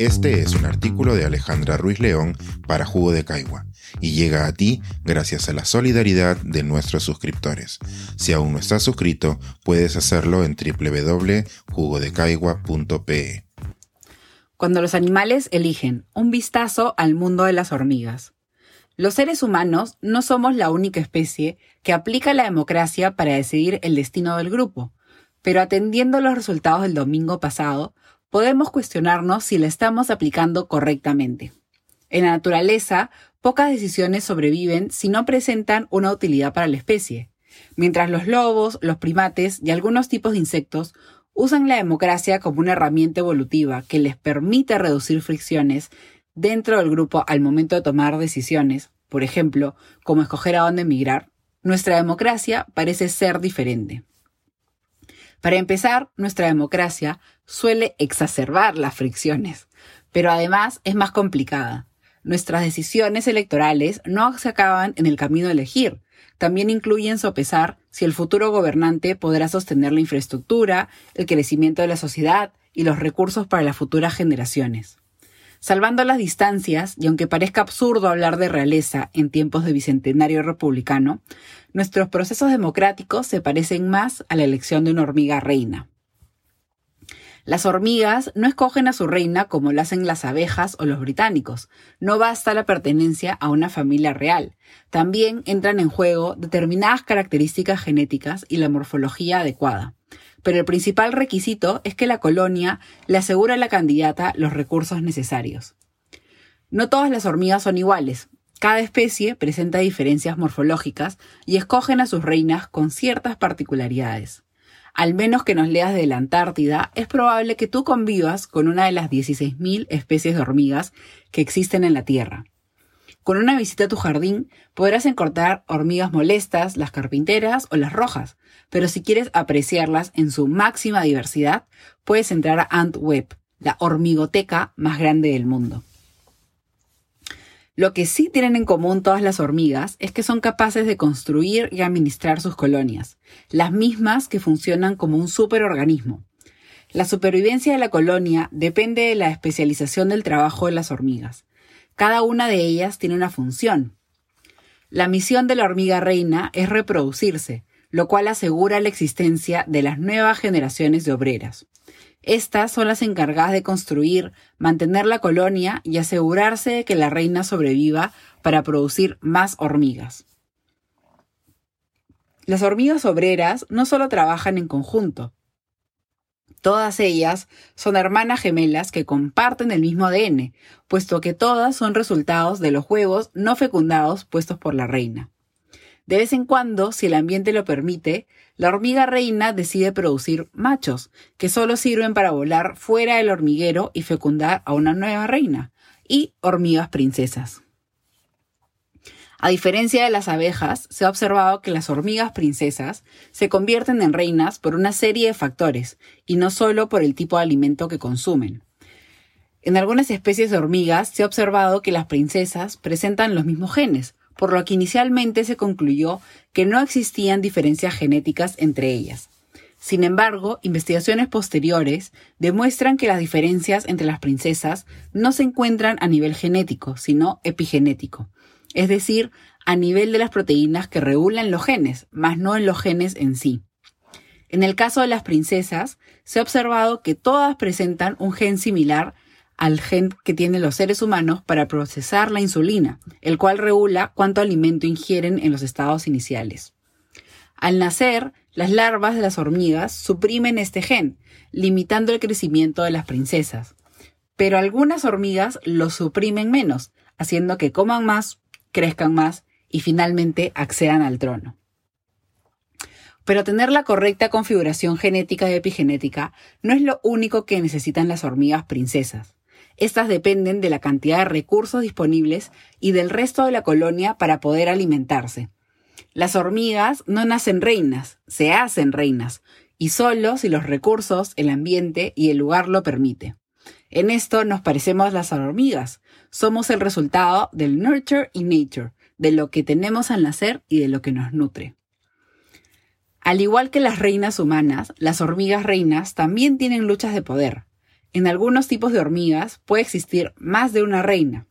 Este es un artículo de Alejandra Ruiz León para Jugo de Caigua y llega a ti gracias a la solidaridad de nuestros suscriptores. Si aún no estás suscrito, puedes hacerlo en www.jugodecaigua.pe. Cuando los animales eligen un vistazo al mundo de las hormigas. Los seres humanos no somos la única especie que aplica la democracia para decidir el destino del grupo, pero atendiendo los resultados del domingo pasado, podemos cuestionarnos si la estamos aplicando correctamente. En la naturaleza, pocas decisiones sobreviven si no presentan una utilidad para la especie, mientras los lobos, los primates y algunos tipos de insectos usan la democracia como una herramienta evolutiva que les permite reducir fricciones dentro del grupo al momento de tomar decisiones, por ejemplo, como escoger a dónde emigrar, nuestra democracia parece ser diferente. Para empezar, nuestra democracia suele exacerbar las fricciones, pero además es más complicada. Nuestras decisiones electorales no se acaban en el camino de elegir, también incluyen sopesar si el futuro gobernante podrá sostener la infraestructura, el crecimiento de la sociedad y los recursos para las futuras generaciones. Salvando las distancias, y aunque parezca absurdo hablar de realeza en tiempos de bicentenario republicano, nuestros procesos democráticos se parecen más a la elección de una hormiga reina. Las hormigas no escogen a su reina como lo hacen las abejas o los británicos. No basta la pertenencia a una familia real. También entran en juego determinadas características genéticas y la morfología adecuada pero el principal requisito es que la colonia le asegura a la candidata los recursos necesarios. No todas las hormigas son iguales. Cada especie presenta diferencias morfológicas y escogen a sus reinas con ciertas particularidades. Al menos que nos leas de la Antártida, es probable que tú convivas con una de las 16.000 especies de hormigas que existen en la Tierra. Con una visita a tu jardín podrás encontrar hormigas molestas, las carpinteras o las rojas, pero si quieres apreciarlas en su máxima diversidad, puedes entrar a AntWeb, la hormigoteca más grande del mundo. Lo que sí tienen en común todas las hormigas es que son capaces de construir y administrar sus colonias, las mismas que funcionan como un superorganismo. La supervivencia de la colonia depende de la especialización del trabajo de las hormigas. Cada una de ellas tiene una función. La misión de la hormiga reina es reproducirse, lo cual asegura la existencia de las nuevas generaciones de obreras. Estas son las encargadas de construir, mantener la colonia y asegurarse de que la reina sobreviva para producir más hormigas. Las hormigas obreras no solo trabajan en conjunto, Todas ellas son hermanas gemelas que comparten el mismo ADN, puesto que todas son resultados de los huevos no fecundados puestos por la reina. De vez en cuando, si el ambiente lo permite, la hormiga reina decide producir machos, que solo sirven para volar fuera del hormiguero y fecundar a una nueva reina, y hormigas princesas. A diferencia de las abejas, se ha observado que las hormigas princesas se convierten en reinas por una serie de factores, y no solo por el tipo de alimento que consumen. En algunas especies de hormigas se ha observado que las princesas presentan los mismos genes, por lo que inicialmente se concluyó que no existían diferencias genéticas entre ellas. Sin embargo, investigaciones posteriores demuestran que las diferencias entre las princesas no se encuentran a nivel genético, sino epigenético, es decir, a nivel de las proteínas que regulan los genes, más no en los genes en sí. En el caso de las princesas, se ha observado que todas presentan un gen similar al gen que tienen los seres humanos para procesar la insulina, el cual regula cuánto alimento ingieren en los estados iniciales. Al nacer, las larvas de las hormigas suprimen este gen, limitando el crecimiento de las princesas. Pero algunas hormigas lo suprimen menos, haciendo que coman más crezcan más y finalmente accedan al trono. Pero tener la correcta configuración genética y epigenética no es lo único que necesitan las hormigas princesas. Estas dependen de la cantidad de recursos disponibles y del resto de la colonia para poder alimentarse. Las hormigas no nacen reinas, se hacen reinas, y solo si los recursos, el ambiente y el lugar lo permite. En esto nos parecemos las hormigas. Somos el resultado del nurture y nature, de lo que tenemos al nacer y de lo que nos nutre. Al igual que las reinas humanas, las hormigas reinas también tienen luchas de poder. En algunos tipos de hormigas puede existir más de una reina.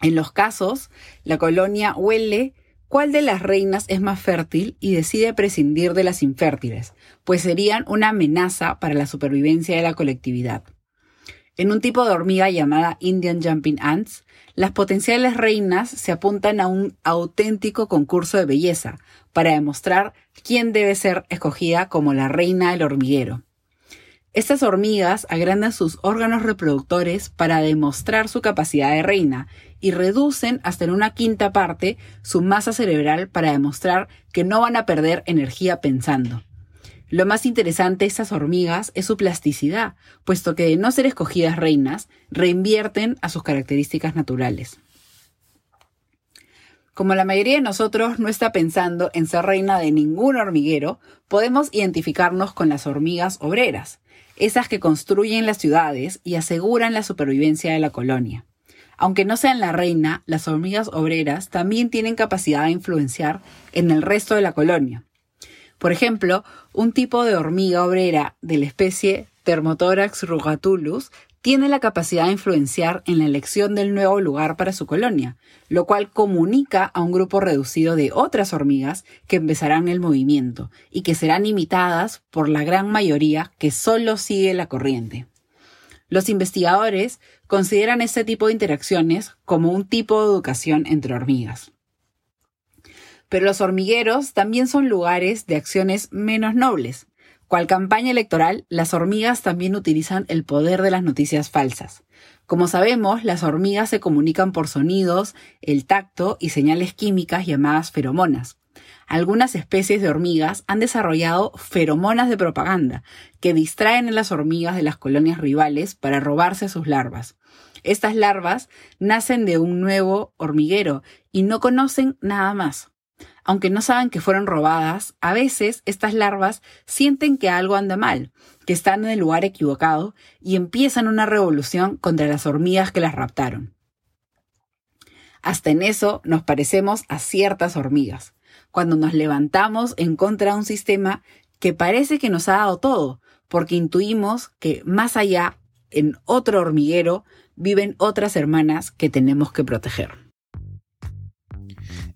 En los casos, la colonia huele cuál de las reinas es más fértil y decide prescindir de las infértiles, pues serían una amenaza para la supervivencia de la colectividad. En un tipo de hormiga llamada Indian Jumping Ants, las potenciales reinas se apuntan a un auténtico concurso de belleza para demostrar quién debe ser escogida como la reina del hormiguero. Estas hormigas agrandan sus órganos reproductores para demostrar su capacidad de reina y reducen hasta en una quinta parte su masa cerebral para demostrar que no van a perder energía pensando. Lo más interesante de estas hormigas es su plasticidad, puesto que de no ser escogidas reinas, reinvierten a sus características naturales. Como la mayoría de nosotros no está pensando en ser reina de ningún hormiguero, podemos identificarnos con las hormigas obreras, esas que construyen las ciudades y aseguran la supervivencia de la colonia. Aunque no sean la reina, las hormigas obreras también tienen capacidad de influenciar en el resto de la colonia. Por ejemplo, un tipo de hormiga obrera de la especie Thermothorax rugatulus tiene la capacidad de influenciar en la elección del nuevo lugar para su colonia, lo cual comunica a un grupo reducido de otras hormigas que empezarán el movimiento y que serán imitadas por la gran mayoría que solo sigue la corriente. Los investigadores consideran este tipo de interacciones como un tipo de educación entre hormigas. Pero los hormigueros también son lugares de acciones menos nobles. Cual campaña electoral, las hormigas también utilizan el poder de las noticias falsas. Como sabemos, las hormigas se comunican por sonidos, el tacto y señales químicas llamadas feromonas. Algunas especies de hormigas han desarrollado feromonas de propaganda que distraen a las hormigas de las colonias rivales para robarse sus larvas. Estas larvas nacen de un nuevo hormiguero y no conocen nada más. Aunque no saben que fueron robadas, a veces estas larvas sienten que algo anda mal, que están en el lugar equivocado y empiezan una revolución contra las hormigas que las raptaron. Hasta en eso nos parecemos a ciertas hormigas, cuando nos levantamos en contra de un sistema que parece que nos ha dado todo, porque intuimos que más allá, en otro hormiguero, viven otras hermanas que tenemos que proteger.